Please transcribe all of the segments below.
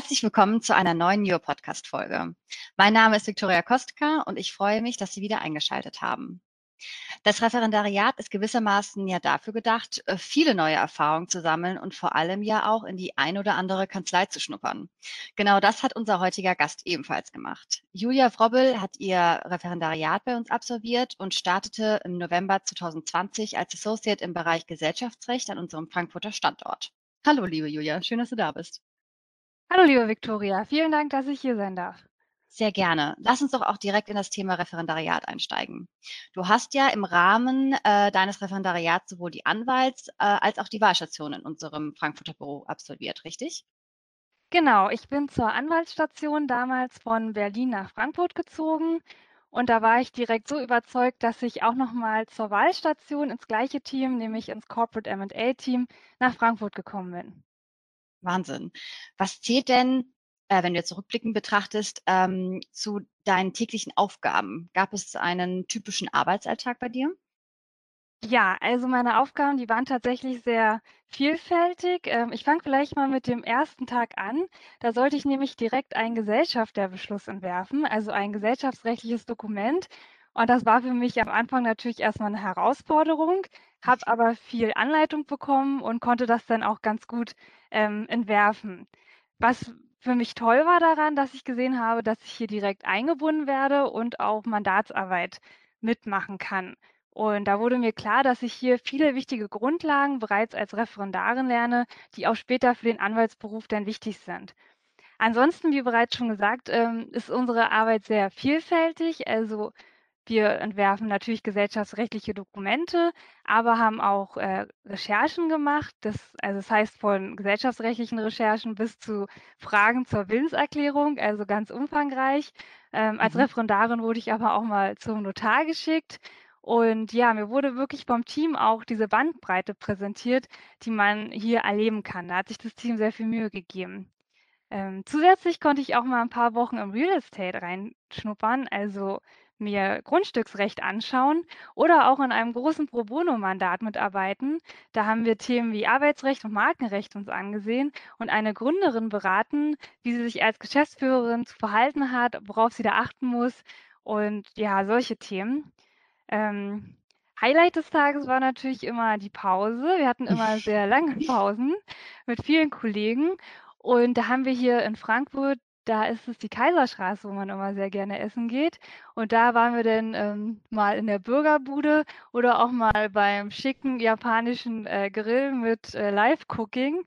Herzlich willkommen zu einer neuen New Podcast Folge. Mein Name ist Viktoria Kostka und ich freue mich, dass Sie wieder eingeschaltet haben. Das Referendariat ist gewissermaßen ja dafür gedacht, äh, viele neue Erfahrungen zu sammeln und vor allem ja auch in die ein oder andere Kanzlei zu schnuppern. Genau das hat unser heutiger Gast ebenfalls gemacht. Julia Wrobbel hat ihr Referendariat bei uns absolviert und startete im November 2020 als Associate im Bereich Gesellschaftsrecht an unserem Frankfurter Standort. Hallo, liebe Julia, schön, dass du da bist. Hallo, liebe Viktoria. Vielen Dank, dass ich hier sein darf. Sehr gerne. Lass uns doch auch direkt in das Thema Referendariat einsteigen. Du hast ja im Rahmen äh, deines Referendariats sowohl die Anwalts- äh, als auch die Wahlstation in unserem Frankfurter Büro absolviert, richtig? Genau, ich bin zur Anwaltsstation damals von Berlin nach Frankfurt gezogen und da war ich direkt so überzeugt, dass ich auch nochmal zur Wahlstation ins gleiche Team, nämlich ins Corporate M&A-Team, nach Frankfurt gekommen bin. Wahnsinn. Was zählt denn, äh, wenn du jetzt zurückblickend betrachtest, ähm, zu deinen täglichen Aufgaben? Gab es einen typischen Arbeitsalltag bei dir? Ja, also meine Aufgaben, die waren tatsächlich sehr vielfältig. Ähm, ich fange vielleicht mal mit dem ersten Tag an. Da sollte ich nämlich direkt einen Gesellschafterbeschluss entwerfen, also ein gesellschaftsrechtliches Dokument. Und das war für mich am Anfang natürlich erstmal eine Herausforderung, habe aber viel Anleitung bekommen und konnte das dann auch ganz gut ähm, entwerfen. Was für mich toll war daran, dass ich gesehen habe, dass ich hier direkt eingebunden werde und auch Mandatsarbeit mitmachen kann. Und da wurde mir klar, dass ich hier viele wichtige Grundlagen bereits als Referendarin lerne, die auch später für den Anwaltsberuf dann wichtig sind. Ansonsten, wie bereits schon gesagt, ähm, ist unsere Arbeit sehr vielfältig. Also wir entwerfen natürlich gesellschaftsrechtliche Dokumente, aber haben auch äh, Recherchen gemacht. Das, also das heißt von gesellschaftsrechtlichen Recherchen bis zu Fragen zur Willenserklärung, also ganz umfangreich. Ähm, mhm. Als Referendarin wurde ich aber auch mal zum Notar geschickt. Und ja, mir wurde wirklich vom Team auch diese Bandbreite präsentiert, die man hier erleben kann. Da hat sich das Team sehr viel Mühe gegeben. Ähm, zusätzlich konnte ich auch mal ein paar Wochen im Real Estate reinschnuppern. Also mir Grundstücksrecht anschauen oder auch in einem großen Pro Bono-Mandat mitarbeiten. Da haben wir Themen wie Arbeitsrecht und Markenrecht uns angesehen und eine Gründerin beraten, wie sie sich als Geschäftsführerin zu verhalten hat, worauf sie da achten muss und ja, solche Themen. Ähm, Highlight des Tages war natürlich immer die Pause. Wir hatten immer sehr lange Pausen mit vielen Kollegen. Und da haben wir hier in Frankfurt da ist es die Kaiserstraße, wo man immer sehr gerne essen geht. Und da waren wir dann ähm, mal in der Bürgerbude oder auch mal beim schicken japanischen äh, Grill mit äh, Live-Cooking.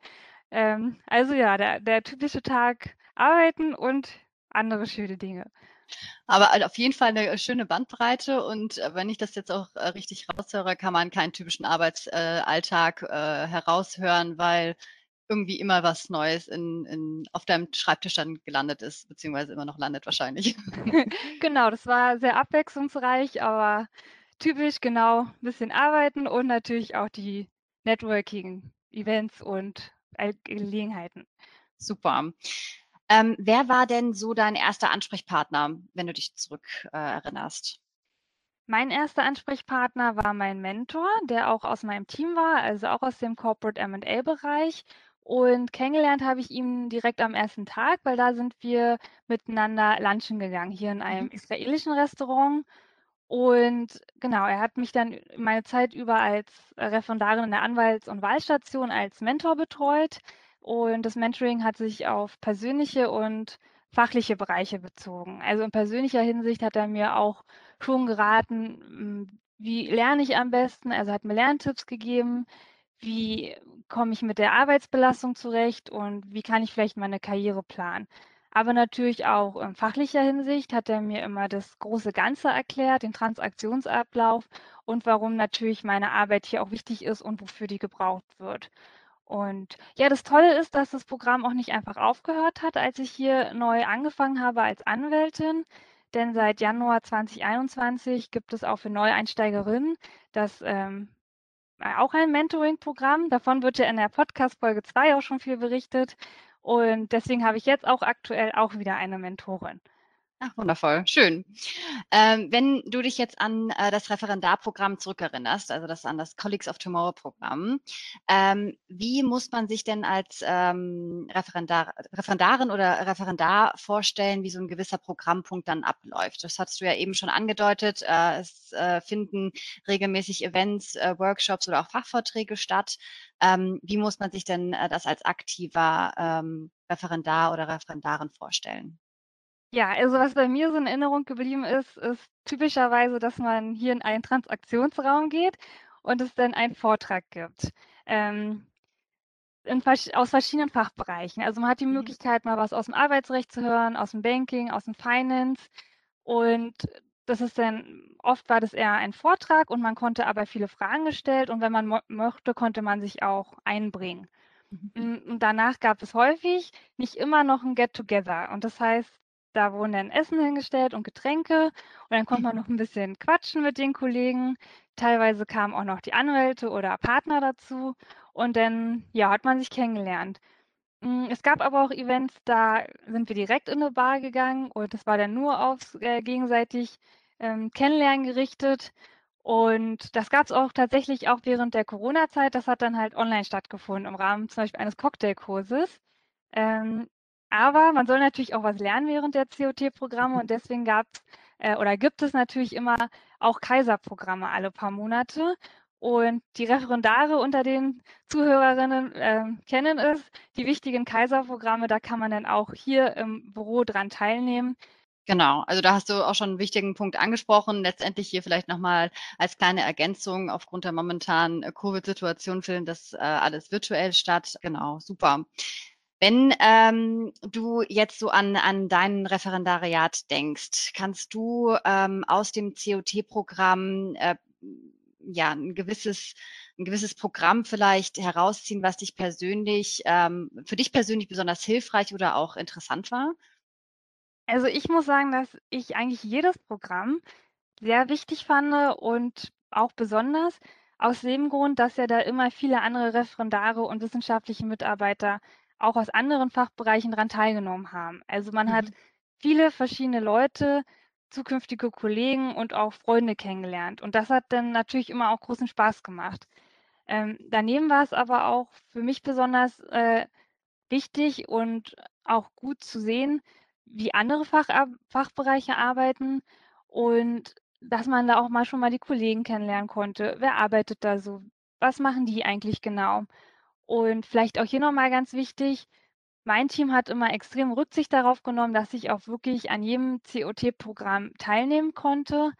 Ähm, also ja, der, der typische Tag arbeiten und andere schöne Dinge. Aber auf jeden Fall eine schöne Bandbreite und äh, wenn ich das jetzt auch äh, richtig raushöre, kann man keinen typischen Arbeitsalltag äh, heraushören, weil irgendwie immer was Neues in, in, auf deinem Schreibtisch dann gelandet ist, beziehungsweise immer noch landet wahrscheinlich. genau, das war sehr abwechslungsreich, aber typisch genau ein bisschen arbeiten und natürlich auch die Networking-Events und Gelegenheiten. Super. Ähm, wer war denn so dein erster Ansprechpartner, wenn du dich zurück äh, erinnerst? Mein erster Ansprechpartner war mein Mentor, der auch aus meinem Team war, also auch aus dem Corporate M&A-Bereich und kennengelernt habe ich ihn direkt am ersten Tag, weil da sind wir miteinander lunchen gegangen, hier in einem mhm. israelischen Restaurant. Und genau, er hat mich dann meine Zeit über als Referendarin in der Anwalts- und Wahlstation als Mentor betreut. Und das Mentoring hat sich auf persönliche und fachliche Bereiche bezogen. Also in persönlicher Hinsicht hat er mir auch schon geraten, hm, wie lerne ich am besten. Also hat mir Lerntipps gegeben, wie komme ich mit der Arbeitsbelastung zurecht und wie kann ich vielleicht meine Karriere planen. Aber natürlich auch in fachlicher Hinsicht hat er mir immer das große Ganze erklärt, den Transaktionsablauf und warum natürlich meine Arbeit hier auch wichtig ist und wofür die gebraucht wird. Und ja, das Tolle ist, dass das Programm auch nicht einfach aufgehört hat, als ich hier neu angefangen habe als Anwältin. Denn seit Januar 2021 gibt es auch für Neueinsteigerinnen das ähm, äh, auch ein Mentoring-Programm. Davon wird ja in der Podcast-Folge 2 auch schon viel berichtet. Und deswegen habe ich jetzt auch aktuell auch wieder eine Mentorin. Ach, wundervoll, schön. Ähm, wenn du dich jetzt an äh, das Referendarprogramm zurückerinnerst, also das an das Colleagues of Tomorrow Programm, ähm, wie muss man sich denn als ähm, Referendar, Referendarin oder Referendar vorstellen, wie so ein gewisser Programmpunkt dann abläuft? Das hast du ja eben schon angedeutet. Äh, es äh, finden regelmäßig Events, äh, Workshops oder auch Fachvorträge statt. Ähm, wie muss man sich denn äh, das als aktiver ähm, Referendar oder Referendarin vorstellen? Ja, also was bei mir so in Erinnerung geblieben ist, ist typischerweise, dass man hier in einen Transaktionsraum geht und es dann einen Vortrag gibt. Ähm, in, aus verschiedenen Fachbereichen. Also man hat die mhm. Möglichkeit, mal was aus dem Arbeitsrecht zu hören, aus dem Banking, aus dem Finance. Und das ist dann, oft war das eher ein Vortrag und man konnte aber viele Fragen gestellt und wenn man möchte, konnte man sich auch einbringen. Mhm. Und danach gab es häufig nicht immer noch ein Get-Together. Und das heißt, da wurden dann Essen hingestellt und Getränke und dann konnte man noch ein bisschen quatschen mit den Kollegen. Teilweise kamen auch noch die Anwälte oder Partner dazu und dann, ja, hat man sich kennengelernt. Hm, es gab aber auch Events, da sind wir direkt in eine Bar gegangen und das war dann nur aufs äh, gegenseitig ähm, Kennenlernen gerichtet. Und das gab es auch tatsächlich auch während der Corona-Zeit. Das hat dann halt online stattgefunden im Rahmen zum Beispiel eines Cocktailkurses. Ähm, aber man soll natürlich auch was lernen während der COT-Programme und deswegen gab äh, oder gibt es natürlich immer auch Kaiserprogramme alle paar Monate. Und die Referendare unter den Zuhörerinnen äh, kennen es, die wichtigen Kaiserprogramme, da kann man dann auch hier im Büro dran teilnehmen. Genau, also da hast du auch schon einen wichtigen Punkt angesprochen. Letztendlich hier vielleicht nochmal als kleine Ergänzung aufgrund der momentanen Covid-Situation findet das äh, alles virtuell statt. Genau, super. Wenn ähm, du jetzt so an, an dein Referendariat denkst, kannst du ähm, aus dem COT-Programm äh, ja ein gewisses ein gewisses Programm vielleicht herausziehen, was dich persönlich ähm, für dich persönlich besonders hilfreich oder auch interessant war? Also ich muss sagen, dass ich eigentlich jedes Programm sehr wichtig fand und auch besonders aus dem Grund, dass ja da immer viele andere Referendare und wissenschaftliche Mitarbeiter auch aus anderen Fachbereichen daran teilgenommen haben. Also man mhm. hat viele verschiedene Leute, zukünftige Kollegen und auch Freunde kennengelernt. Und das hat dann natürlich immer auch großen Spaß gemacht. Ähm, daneben war es aber auch für mich besonders äh, wichtig und auch gut zu sehen, wie andere Fach, Fachbereiche arbeiten und dass man da auch mal schon mal die Kollegen kennenlernen konnte. Wer arbeitet da so? Was machen die eigentlich genau? Und vielleicht auch hier nochmal ganz wichtig, mein Team hat immer extrem Rücksicht darauf genommen, dass ich auch wirklich an jedem COT-Programm teilnehmen konnte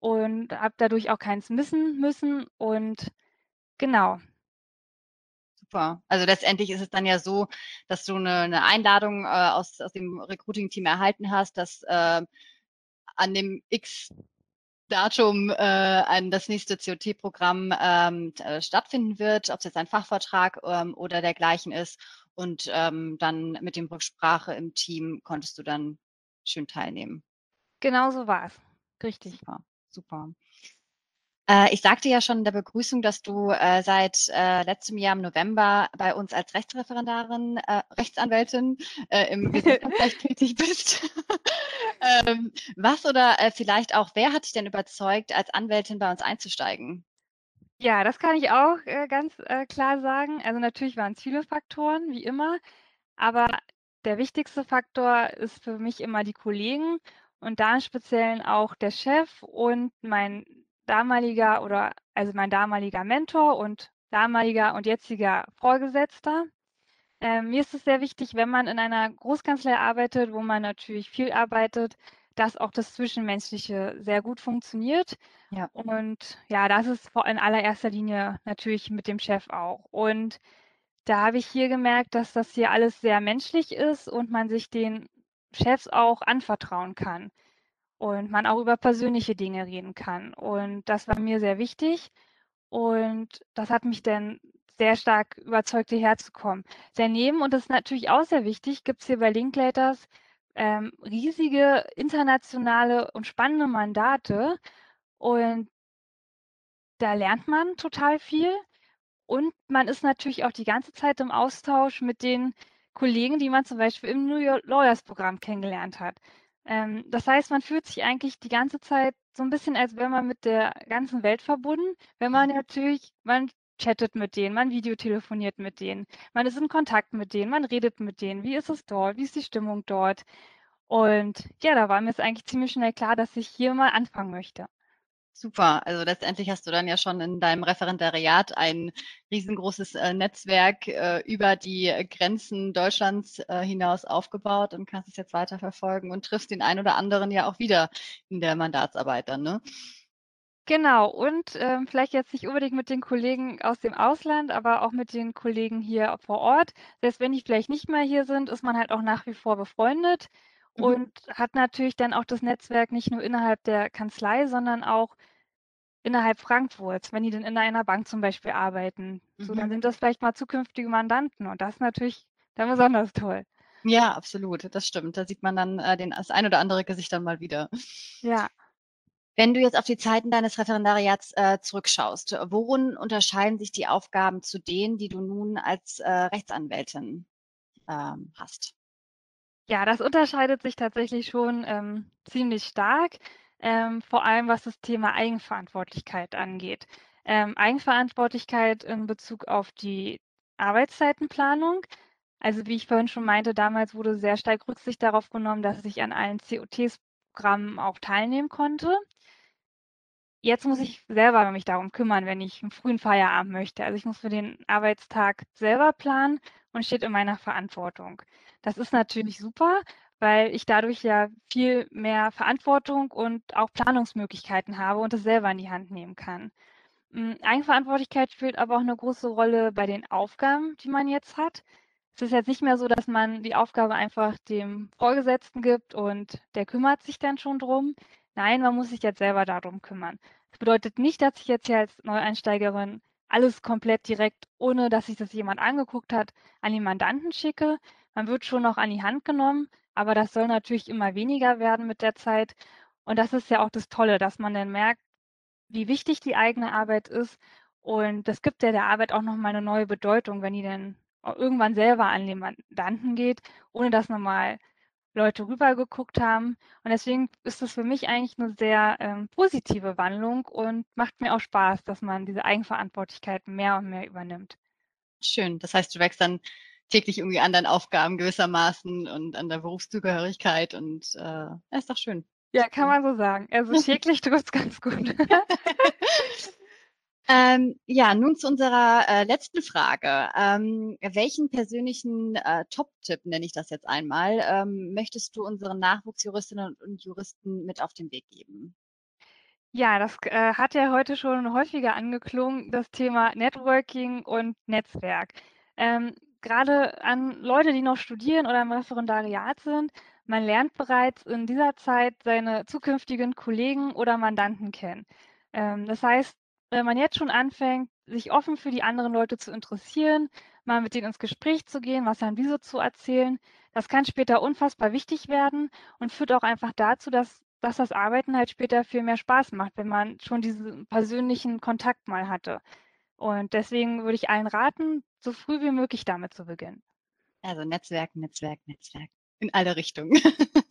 und habe dadurch auch keins missen müssen. Und genau. Super. Also letztendlich ist es dann ja so, dass du eine, eine Einladung äh, aus, aus dem Recruiting-Team erhalten hast, dass äh, an dem X Datum äh, ein, das nächste COT-Programm ähm, äh, stattfinden wird, ob es jetzt ein Fachvortrag ähm, oder dergleichen ist. Und ähm, dann mit dem Rücksprache im Team konntest du dann schön teilnehmen. Genau so war es. Richtig. Super. Super. Äh, ich sagte ja schon in der Begrüßung, dass du äh, seit äh, letztem Jahr im November bei uns als Rechtsreferendarin, äh, Rechtsanwältin äh, im Gesundheitsrecht tätig bist. ähm, was oder äh, vielleicht auch, wer hat dich denn überzeugt, als Anwältin bei uns einzusteigen? Ja, das kann ich auch ganz klar sagen. Also natürlich waren es viele Faktoren, wie immer, aber der wichtigste Faktor ist für mich immer die Kollegen und da im Speziellen auch der Chef und mein damaliger oder also mein damaliger Mentor und damaliger und jetziger Vorgesetzter. Ähm, mir ist es sehr wichtig, wenn man in einer Großkanzlei arbeitet, wo man natürlich viel arbeitet, dass auch das Zwischenmenschliche sehr gut funktioniert. Ja. Und ja, das ist in allererster Linie natürlich mit dem Chef auch. Und da habe ich hier gemerkt, dass das hier alles sehr menschlich ist und man sich den Chefs auch anvertrauen kann und man auch über persönliche Dinge reden kann. Und das war mir sehr wichtig und das hat mich dann sehr stark überzeugt, hierher zu kommen. Daneben, und das ist natürlich auch sehr wichtig, gibt es hier bei Linklaters ähm, riesige internationale und spannende Mandate und da lernt man total viel und man ist natürlich auch die ganze Zeit im Austausch mit den Kollegen, die man zum Beispiel im New York Lawyers Programm kennengelernt hat. Ähm, das heißt, man fühlt sich eigentlich die ganze Zeit so ein bisschen, als wäre man mit der ganzen Welt verbunden, wenn man natürlich man chattet mit denen, man videotelefoniert mit denen, man ist in Kontakt mit denen, man redet mit denen. Wie ist es dort? Wie ist die Stimmung dort? Und ja, da war mir jetzt eigentlich ziemlich schnell klar, dass ich hier mal anfangen möchte. Super. Also letztendlich hast du dann ja schon in deinem Referendariat ein riesengroßes äh, Netzwerk äh, über die Grenzen Deutschlands äh, hinaus aufgebaut und kannst es jetzt weiterverfolgen und triffst den einen oder anderen ja auch wieder in der Mandatsarbeit dann, ne? Genau, und ähm, vielleicht jetzt nicht unbedingt mit den Kollegen aus dem Ausland, aber auch mit den Kollegen hier vor Ort. Selbst wenn die vielleicht nicht mehr hier sind, ist man halt auch nach wie vor befreundet mhm. und hat natürlich dann auch das Netzwerk nicht nur innerhalb der Kanzlei, sondern auch innerhalb Frankfurts, wenn die dann in einer Bank zum Beispiel arbeiten. Mhm. So, dann mhm. sind das vielleicht mal zukünftige Mandanten und das ist natürlich dann besonders toll. Ja, absolut, das stimmt. Da sieht man dann äh, den, das ein oder andere Gesicht dann mal wieder. Ja. Wenn du jetzt auf die Zeiten deines Referendariats äh, zurückschaust, worin unterscheiden sich die Aufgaben zu denen, die du nun als äh, Rechtsanwältin ähm, hast? Ja, das unterscheidet sich tatsächlich schon ähm, ziemlich stark ähm, vor allem was das Thema Eigenverantwortlichkeit angeht. Ähm, Eigenverantwortlichkeit in Bezug auf die Arbeitszeitenplanung. Also wie ich vorhin schon meinte, damals wurde sehr stark Rücksicht darauf genommen, dass ich an allen COTs-Programmen auch teilnehmen konnte. Jetzt muss ich selber mich darum kümmern, wenn ich einen frühen Feierabend möchte. Also ich muss für den Arbeitstag selber planen und steht in meiner Verantwortung. Das ist natürlich super, weil ich dadurch ja viel mehr Verantwortung und auch Planungsmöglichkeiten habe und es selber in die Hand nehmen kann. Hm, Eigenverantwortlichkeit spielt aber auch eine große Rolle bei den Aufgaben, die man jetzt hat. Es ist jetzt nicht mehr so, dass man die Aufgabe einfach dem Vorgesetzten gibt und der kümmert sich dann schon drum. Nein, man muss sich jetzt selber darum kümmern. Das bedeutet nicht, dass ich jetzt hier als Neueinsteigerin alles komplett direkt, ohne dass sich das jemand angeguckt hat, an den Mandanten schicke. Man wird schon noch an die Hand genommen, aber das soll natürlich immer weniger werden mit der Zeit. Und das ist ja auch das Tolle, dass man dann merkt, wie wichtig die eigene Arbeit ist. Und das gibt ja der Arbeit auch nochmal eine neue Bedeutung, wenn die dann irgendwann selber an den Mandanten geht, ohne dass nochmal Leute rübergeguckt haben. Und deswegen ist das für mich eigentlich eine sehr ähm, positive Wandlung und macht mir auch Spaß, dass man diese Eigenverantwortlichkeit mehr und mehr übernimmt. Schön. Das heißt, du wächst dann täglich irgendwie an deinen Aufgaben gewissermaßen und an der Berufszugehörigkeit und äh, ist doch schön. Ja, kann man so sagen. Also täglich trifft es ganz gut. ähm, ja, nun zu unserer äh, letzten Frage. Ähm, welchen persönlichen äh, Top-Tipp, nenne ich das jetzt einmal, ähm, möchtest du unseren Nachwuchsjuristinnen und Juristen mit auf den Weg geben? Ja, das äh, hat ja heute schon häufiger angeklungen, das Thema Networking und Netzwerk. Ähm, gerade an Leute, die noch studieren oder im Referendariat sind, man lernt bereits in dieser Zeit seine zukünftigen Kollegen oder Mandanten kennen. Ähm, das heißt, wenn man jetzt schon anfängt, sich offen für die anderen Leute zu interessieren, mal mit denen ins Gespräch zu gehen, was haben die so zu erzählen, das kann später unfassbar wichtig werden und führt auch einfach dazu, dass, dass das Arbeiten halt später viel mehr Spaß macht, wenn man schon diesen persönlichen Kontakt mal hatte. Und deswegen würde ich allen raten, so früh wie möglich damit zu beginnen. Also Netzwerk, Netzwerk, Netzwerk. In alle Richtungen.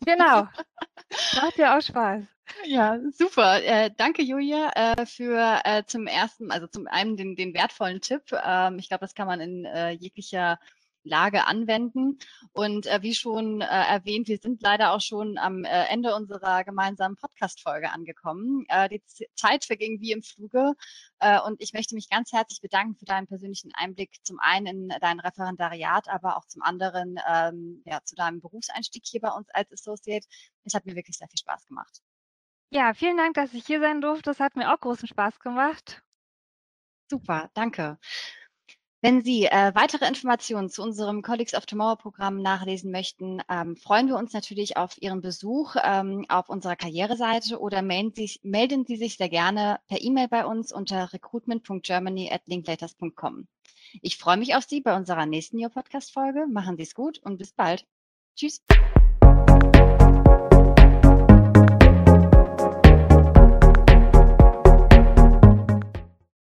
Genau. Macht ja auch Spaß. Ja, super. Äh, danke, Julia, äh, für äh, zum ersten, also zum einen den, den wertvollen Tipp. Ähm, ich glaube, das kann man in äh, jeglicher Lage anwenden. Und äh, wie schon äh, erwähnt, wir sind leider auch schon am äh, Ende unserer gemeinsamen Podcast-Folge angekommen. Äh, die Z Zeit verging wie im Fluge. Äh, und ich möchte mich ganz herzlich bedanken für deinen persönlichen Einblick zum einen in dein Referendariat, aber auch zum anderen ähm, ja, zu deinem Berufseinstieg hier bei uns als Associate. Es hat mir wirklich sehr viel Spaß gemacht. Ja, vielen Dank, dass ich hier sein durfte. Das hat mir auch großen Spaß gemacht. Super, danke. Wenn Sie äh, weitere Informationen zu unserem Colleagues of Tomorrow Programm nachlesen möchten, ähm, freuen wir uns natürlich auf Ihren Besuch ähm, auf unserer Karriereseite oder melden Sie, melden Sie sich sehr gerne per E-Mail bei uns unter recruitment.germany@linklaters.com. Ich freue mich auf Sie bei unserer nächsten New Podcast Folge. Machen Sie es gut und bis bald. Tschüss.